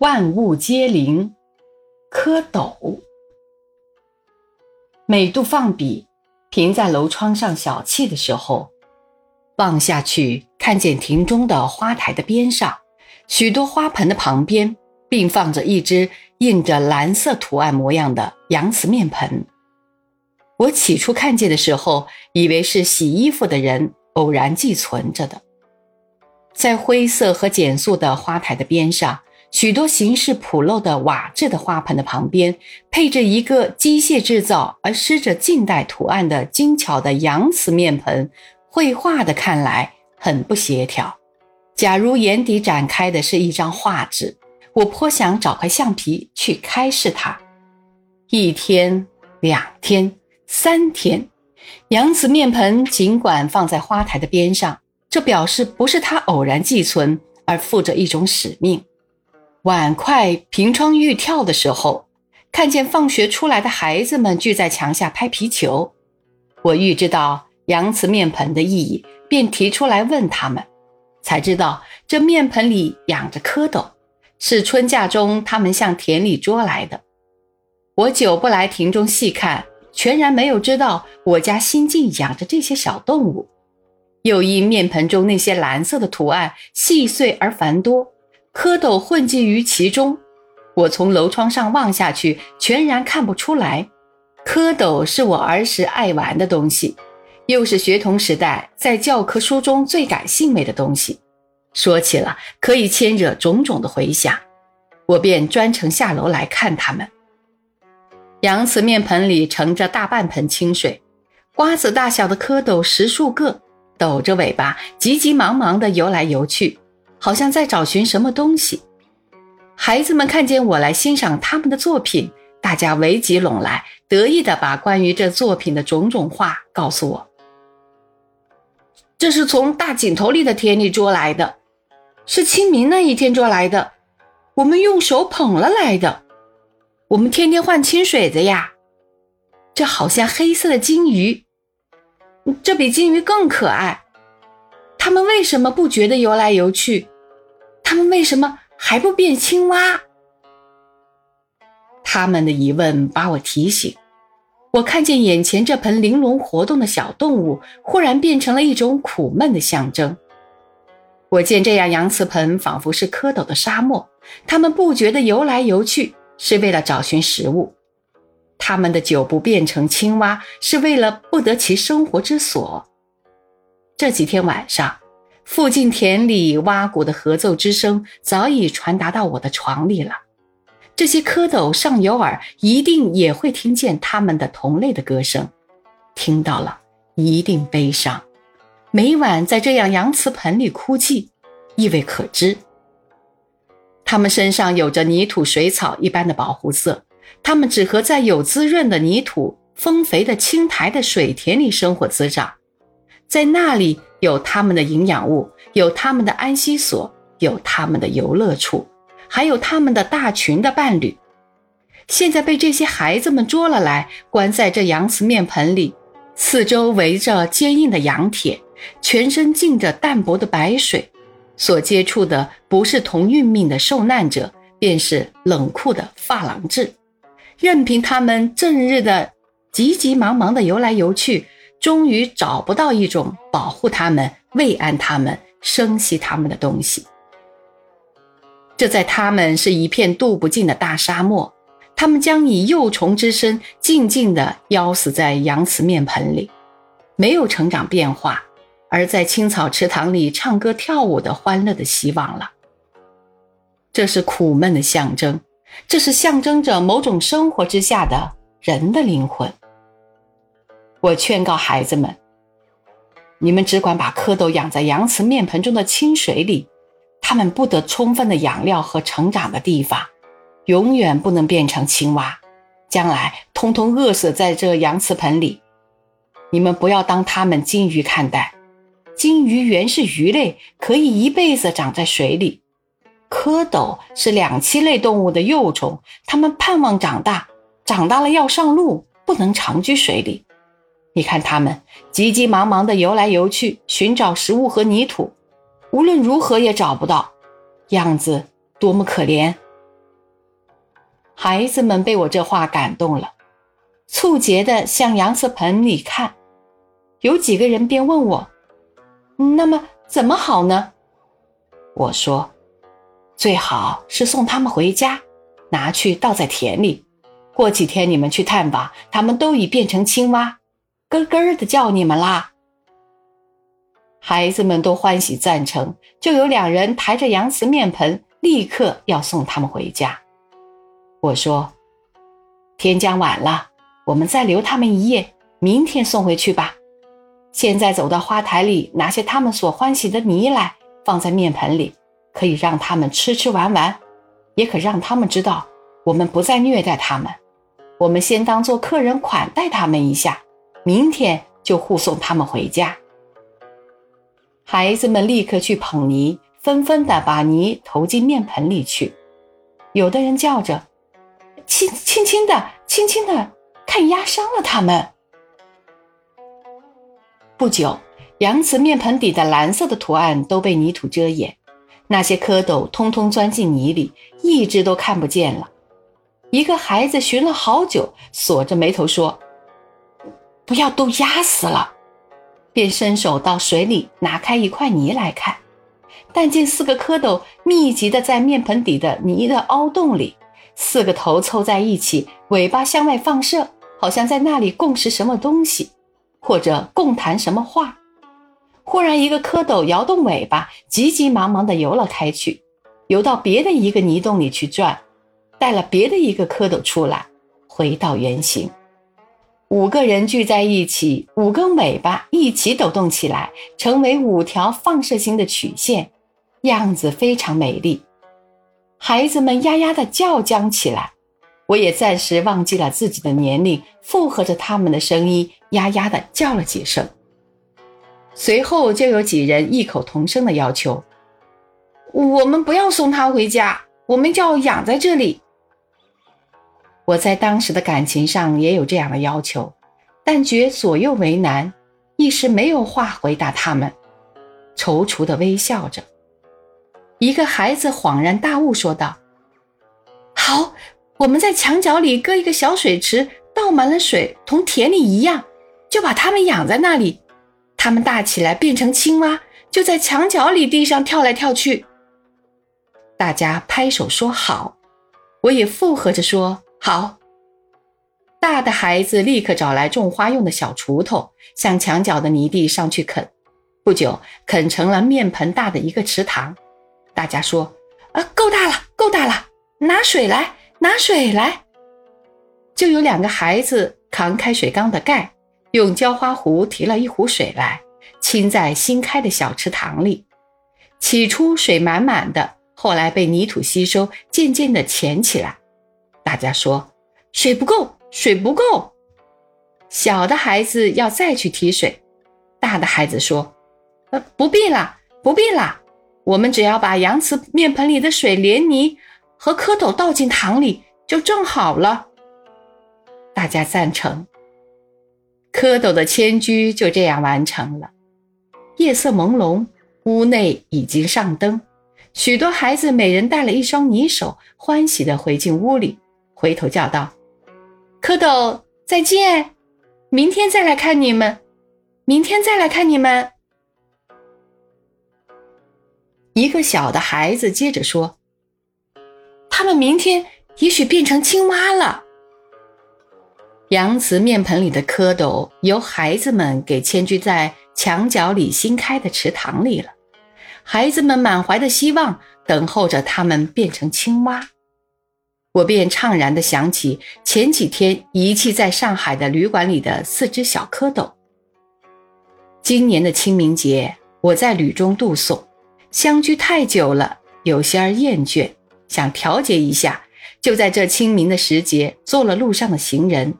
万物皆灵，蝌蚪。每度放笔，停在楼窗上小憩的时候，望下去，看见庭中的花台的边上，许多花盆的旁边，并放着一只印着蓝色图案模样的洋瓷面盆。我起初看见的时候，以为是洗衣服的人偶然寄存着的。在灰色和简素的花台的边上，许多形式朴陋的瓦制的花盆的旁边，配着一个机械制造而施着近代图案的精巧的洋瓷面盆。绘画的看来很不协调。假如眼底展开的是一张画纸，我颇想找块橡皮去开示它。一天、两天、三天，洋瓷面盆尽管放在花台的边上。这表示不是他偶然寄存，而负着一种使命。碗筷凭窗欲跳的时候，看见放学出来的孩子们聚在墙下拍皮球，我预知到洋瓷面盆的意义，便提出来问他们，才知道这面盆里养着蝌蚪，是春假中他们向田里捉来的。我久不来庭中细看，全然没有知道我家新近养着这些小动物。又因面盆中那些蓝色的图案细碎而繁多，蝌蚪混迹于其中，我从楼窗上望下去，全然看不出来。蝌蚪是我儿时爱玩的东西，又是学童时代在教科书中最感兴味的东西。说起了，可以牵惹种种的回想，我便专程下楼来看它们。洋瓷面盆里盛着大半盆清水，瓜子大小的蝌蚪十数个。抖着尾巴，急急忙忙地游来游去，好像在找寻什么东西。孩子们看见我来欣赏他们的作品，大家围集拢来，得意地把关于这作品的种种话告诉我。这是从大井头里的田里捉来的，是清明那一天捉来的，我们用手捧了来的。我们天天换清水子呀。这好像黑色的金鱼。这比金鱼更可爱，它们为什么不觉得游来游去？他们为什么还不变青蛙？他们的疑问把我提醒，我看见眼前这盆玲珑活动的小动物，忽然变成了一种苦闷的象征。我见这样洋瓷盆仿佛是蝌蚪的沙漠，它们不觉得游来游去是为了找寻食物。他们的久不变成青蛙，是为了不得其生活之所。这几天晚上，附近田里蛙鼓的合奏之声早已传达到我的床里了。这些蝌蚪上有耳，一定也会听见他们的同类的歌声。听到了，一定悲伤。每晚在这样洋瓷盆里哭泣，意味可知。他们身上有着泥土水草一般的保护色。它们只和在有滋润的泥土、丰肥的青苔的水田里生活滋长，在那里有他们的营养物，有他们的安息所，有他们的游乐处，还有他们的大群的伴侣。现在被这些孩子们捉了来，关在这羊瓷面盆里，四周围着坚硬的羊铁，全身浸着淡薄的白水，所接触的不是同运命的受难者，便是冷酷的发廊制。任凭他们正日的急急忙忙的游来游去，终于找不到一种保护他们、慰安他们、生息他们的东西。这在他们是一片渡不尽的大沙漠，他们将以幼虫之身静静地夭死在羊瓷面盆里，没有成长变化，而在青草池塘里唱歌跳舞的欢乐的希望了。这是苦闷的象征。这是象征着某种生活之下的人的灵魂。我劝告孩子们：你们只管把蝌蚪养在洋瓷面盆中的清水里，它们不得充分的养料和成长的地方，永远不能变成青蛙，将来通通饿死在这洋瓷盆里。你们不要当它们金鱼看待，金鱼原是鱼类，可以一辈子长在水里。蝌蚪是两栖类动物的幼虫，它们盼望长大，长大了要上路，不能长居水里。你看它们急急忙忙地游来游去，寻找食物和泥土，无论如何也找不到，样子多么可怜！孩子们被我这话感动了，促结的向洋瓷盆里看。有几个人便问我：“那么怎么好呢？”我说：“最好是送他们回家，拿去倒在田里。过几天你们去探访，他们都已变成青蛙，咯咯的叫你们啦。”孩子们都欢喜赞成，就有两人抬着洋瓷面盆，立刻要送他们回家。我说：“天将晚了，我们再留他们一夜，明天送回去吧。现在走到花台里，拿些他们所欢喜的泥来，放在面盆里，可以让他们吃吃玩玩，也可让他们知道我们不再虐待他们。我们先当做客人款待他们一下，明天就护送他们回家。”孩子们立刻去捧泥，纷纷的把泥投进面盆里去，有的人叫着。轻轻轻的，轻轻的，看压伤了他们。不久，洋瓷面盆底的蓝色的图案都被泥土遮掩，那些蝌蚪通通钻进泥里，一只都看不见了。一个孩子寻了好久，锁着眉头说：“不要都压死了。”便伸手到水里拿开一块泥来看，但见四个蝌蚪密集的在面盆底的泥的凹洞里。四个头凑在一起，尾巴向外放射，好像在那里共食什么东西，或者共谈什么话。忽然，一个蝌蚪摇动尾巴，急急忙忙地游了开去，游到别的一个泥洞里去转，带了别的一个蝌蚪出来，回到原形。五个人聚在一起，五根尾巴一起抖动起来，成为五条放射性的曲线，样子非常美丽。孩子们呀呀的叫僵起来，我也暂时忘记了自己的年龄，附和着他们的声音，呀呀的叫了几声。随后就有几人异口同声的要求：“我们不要送他回家，我们就要养在这里。”我在当时的感情上也有这样的要求，但觉左右为难，一时没有话回答他们，踌躇的微笑着。一个孩子恍然大悟，说道：“好，我们在墙角里搁一个小水池，倒满了水，同田里一样，就把它们养在那里。它们大起来变成青蛙，就在墙角里地上跳来跳去。”大家拍手说好，我也附和着说好。大的孩子立刻找来种花用的小锄头，向墙角的泥地上去啃，不久啃成了面盆大的一个池塘。大家说：“啊，够大了，够大了！拿水来，拿水来！”就有两个孩子扛开水缸的盖，用浇花壶提了一壶水来，倾在新开的小池塘里。起初水满满的，后来被泥土吸收，渐渐的浅起来。大家说：“水不够，水不够！”小的孩子要再去提水，大的孩子说：“呃，不必了，不必了。”我们只要把洋瓷面盆里的水连泥和蝌蚪倒进塘里，就正好了。大家赞成。蝌蚪的迁居就这样完成了。夜色朦胧，屋内已经上灯，许多孩子每人带了一双泥手，欢喜地回进屋里，回头叫道：“蝌蚪再见，明天再来看你们，明天再来看你们。”一个小的孩子接着说：“他们明天也许变成青蛙了。”洋瓷面盆里的蝌蚪由孩子们给迁居在墙角里新开的池塘里了。孩子们满怀的希望，等候着他们变成青蛙。我便怅然地想起前几天遗弃在上海的旅馆里的四只小蝌蚪。今年的清明节，我在旅中度送。相居太久了，有些儿厌倦，想调节一下，就在这清明的时节做了路上的行人。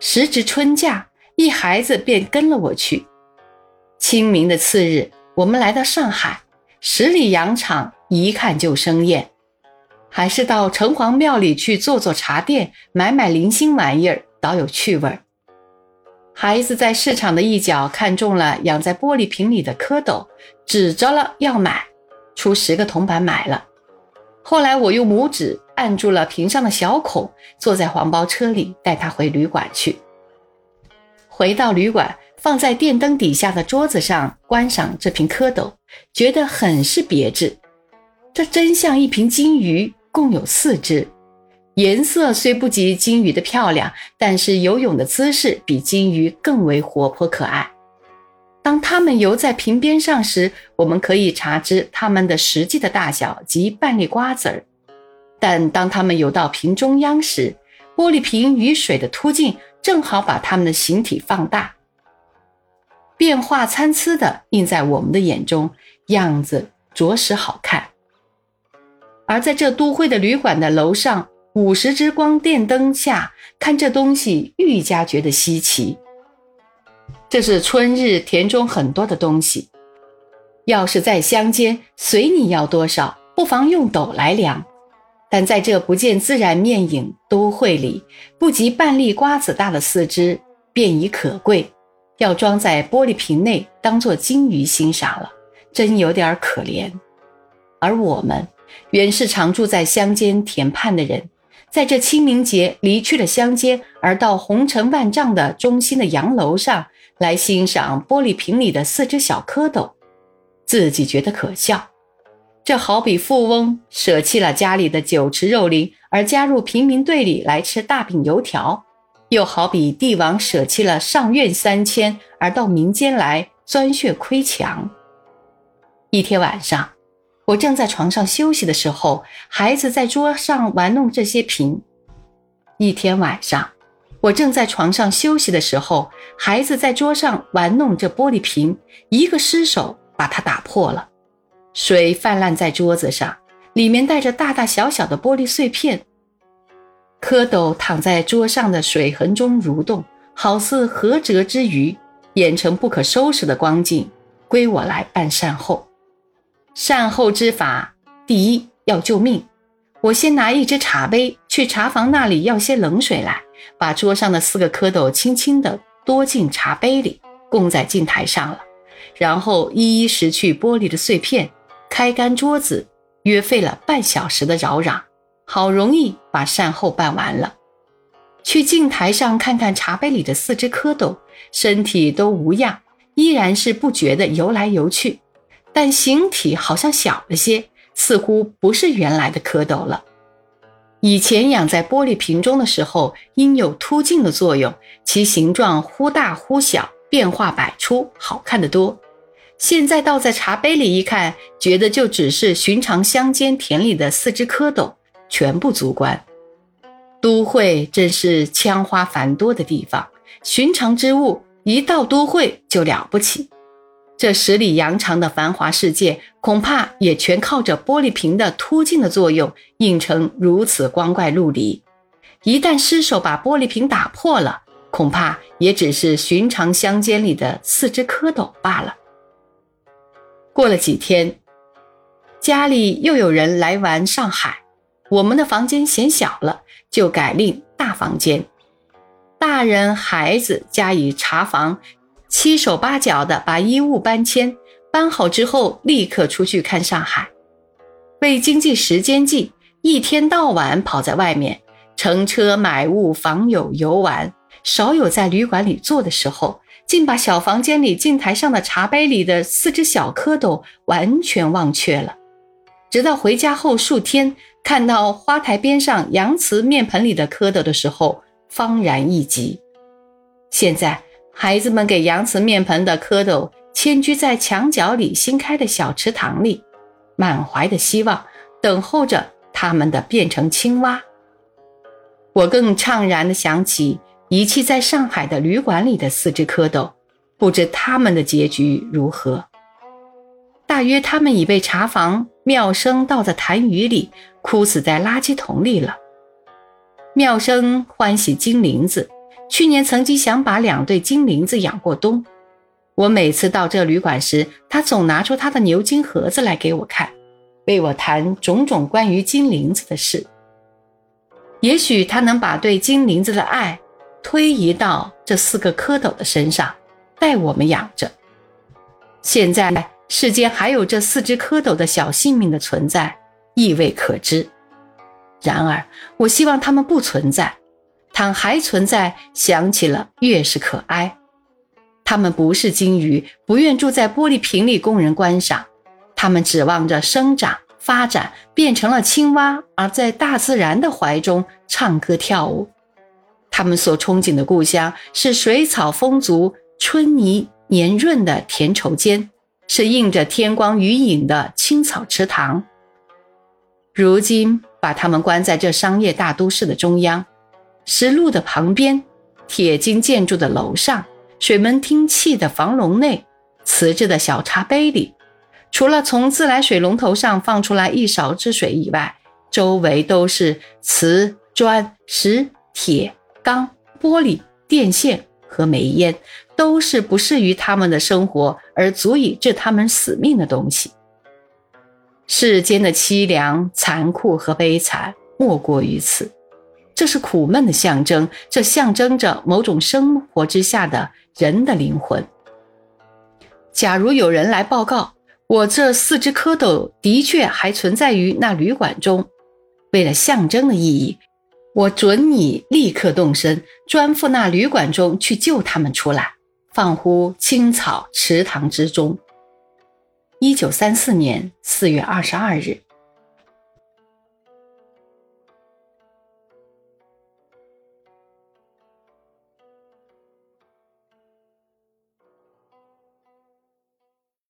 时值春假，一孩子便跟了我去。清明的次日，我们来到上海十里洋场，一看就生厌，还是到城隍庙里去做做茶店，买买零星玩意儿，倒有趣味儿。孩子在市场的一角看中了养在玻璃瓶里的蝌蚪，指着了要买，出十个铜板买了。后来我用拇指按住了瓶上的小孔，坐在黄包车里带他回旅馆去。回到旅馆，放在电灯底下的桌子上观赏这瓶蝌蚪，觉得很是别致。这真像一瓶金鱼，共有四只，颜色虽不及金鱼的漂亮，但是游泳的姿势比金鱼更为活泼可爱。当它们游在瓶边上时，我们可以查知它们的实际的大小及半粒瓜子儿；但当它们游到瓶中央时，玻璃瓶与水的突进正好把它们的形体放大，变化参差的映在我们的眼中，样子着实好看。而在这都会的旅馆的楼上，五十只光电灯下看这东西，愈加觉得稀奇。这是春日田中很多的东西，要是在乡间，随你要多少，不妨用斗来量。但在这不见自然面影都会里，不及半粒瓜子大的四肢，便已可贵。要装在玻璃瓶内，当做金鱼欣赏了，真有点可怜。而我们，原是常住在乡间田畔的人。在这清明节离去了乡间，而到红尘万丈的中心的洋楼上来欣赏玻璃瓶里的四只小蝌蚪，自己觉得可笑。这好比富翁舍弃了家里的酒池肉林，而加入平民队里来吃大饼油条；又好比帝王舍弃了上院三千，而到民间来钻穴窥墙。一天晚上。我正在床上休息的时候，孩子在桌上玩弄这些瓶。一天晚上，我正在床上休息的时候，孩子在桌上玩弄这玻璃瓶，一个失手把它打破了，水泛滥在桌子上，里面带着大大小小的玻璃碎片。蝌蚪躺在桌上的水痕中蠕动，好似涸辙之鱼，演成不可收拾的光景，归我来办善后。善后之法，第一要救命。我先拿一只茶杯去茶房那里要些冷水来，把桌上的四个蝌蚪轻轻地多进茶杯里，供在镜台上了。然后一一拾去玻璃的碎片，开干桌子，约费了半小时的扰攘，好容易把善后办完了。去镜台上看看茶杯里的四只蝌蚪，身体都无恙，依然是不觉地游来游去。但形体好像小了些，似乎不是原来的蝌蚪了。以前养在玻璃瓶中的时候，因有凸镜的作用，其形状忽大忽小，变化百出，好看得多。现在倒在茶杯里一看，觉得就只是寻常乡间田里的四只蝌蚪，全不足观。都会真是枪花繁多的地方，寻常之物一到都会就了不起。这十里洋场的繁华世界，恐怕也全靠着玻璃瓶的凸镜的作用，映成如此光怪陆离。一旦失手把玻璃瓶打破了，恐怕也只是寻常乡间里的四只蝌蚪罢了。过了几天，家里又有人来玩上海，我们的房间嫌小了，就改另大房间，大人孩子加以查房。七手八脚的把衣物搬迁，搬好之后立刻出去看上海。为经济时间计，一天到晚跑在外面，乘车买物、访友、游玩，少有在旅馆里坐的时候，竟把小房间里镜台上的茶杯里的四只小蝌蚪完全忘却了。直到回家后数天，看到花台边上洋瓷面盆里的蝌蚪的时候，方然一急。现在。孩子们给羊瓷面盆的蝌蚪迁居在墙角里新开的小池塘里，满怀的希望，等候着他们的变成青蛙。我更怅然地想起遗弃在上海的旅馆里的四只蝌蚪，不知他们的结局如何。大约他们已被茶房妙生倒在痰盂里，枯死在垃圾桶里了。妙生欢喜金铃子。去年曾经想把两对金铃子养过冬。我每次到这旅馆时，他总拿出他的牛津盒子来给我看，为我谈种种关于金铃子的事。也许他能把对金铃子的爱推移到这四个蝌蚪的身上，待我们养着。现在世间还有这四只蝌蚪的小性命的存在，亦未可知。然而，我希望它们不存在。倘还存在，想起了越是可哀。他们不是金鱼，不愿住在玻璃瓶里供人观赏。他们指望着生长发展，变成了青蛙，而在大自然的怀中唱歌跳舞。他们所憧憬的故乡是水草丰足、春泥黏润的田畴间，是映着天光余影的青草池塘。如今把他们关在这商业大都市的中央，石路的旁边，铁筋建筑的楼上。水门汀砌的房笼内，瓷制的小茶杯里，除了从自来水龙头上放出来一勺之水以外，周围都是瓷砖石铁钢玻璃电线和煤烟，都是不适于他们的生活而足以致他们死命的东西。世间的凄凉、残酷和悲惨，莫过于此。这是苦闷的象征，这象征着某种生活之下的人的灵魂。假如有人来报告，我这四只蝌蚪的确还存在于那旅馆中，为了象征的意义，我准你立刻动身，专赴那旅馆中去救他们出来，放乎青草池塘之中。一九三四年四月二十二日。